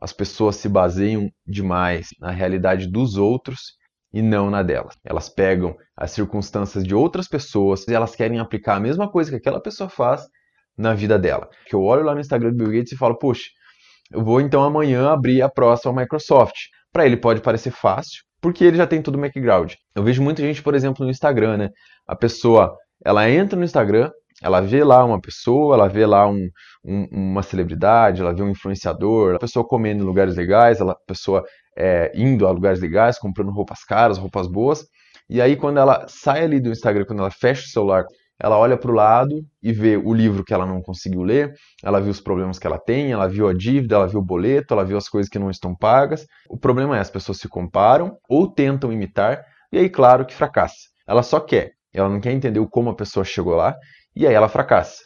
as pessoas se baseiam demais na realidade dos outros e não na delas. Elas pegam as circunstâncias de outras pessoas e elas querem aplicar a mesma coisa que aquela pessoa faz na vida dela. Que eu olho lá no Instagram do Bill Gates e falo, poxa, eu vou então amanhã abrir a próxima Microsoft. Para ele pode parecer fácil, porque ele já tem todo o background. Eu vejo muita gente, por exemplo, no Instagram, né? A pessoa, ela entra no Instagram, ela vê lá uma pessoa, ela vê lá um, um, uma celebridade, ela vê um influenciador, a pessoa comendo em lugares legais, ela, a pessoa é, indo a lugares legais, comprando roupas caras, roupas boas. E aí, quando ela sai ali do Instagram, quando ela fecha o celular, ela olha para o lado e vê o livro que ela não conseguiu ler, ela viu os problemas que ela tem, ela viu a dívida, ela viu o boleto, ela viu as coisas que não estão pagas. O problema é as pessoas se comparam ou tentam imitar, e aí, claro, que fracassa. Ela só quer, ela não quer entender como a pessoa chegou lá, e aí ela fracassa.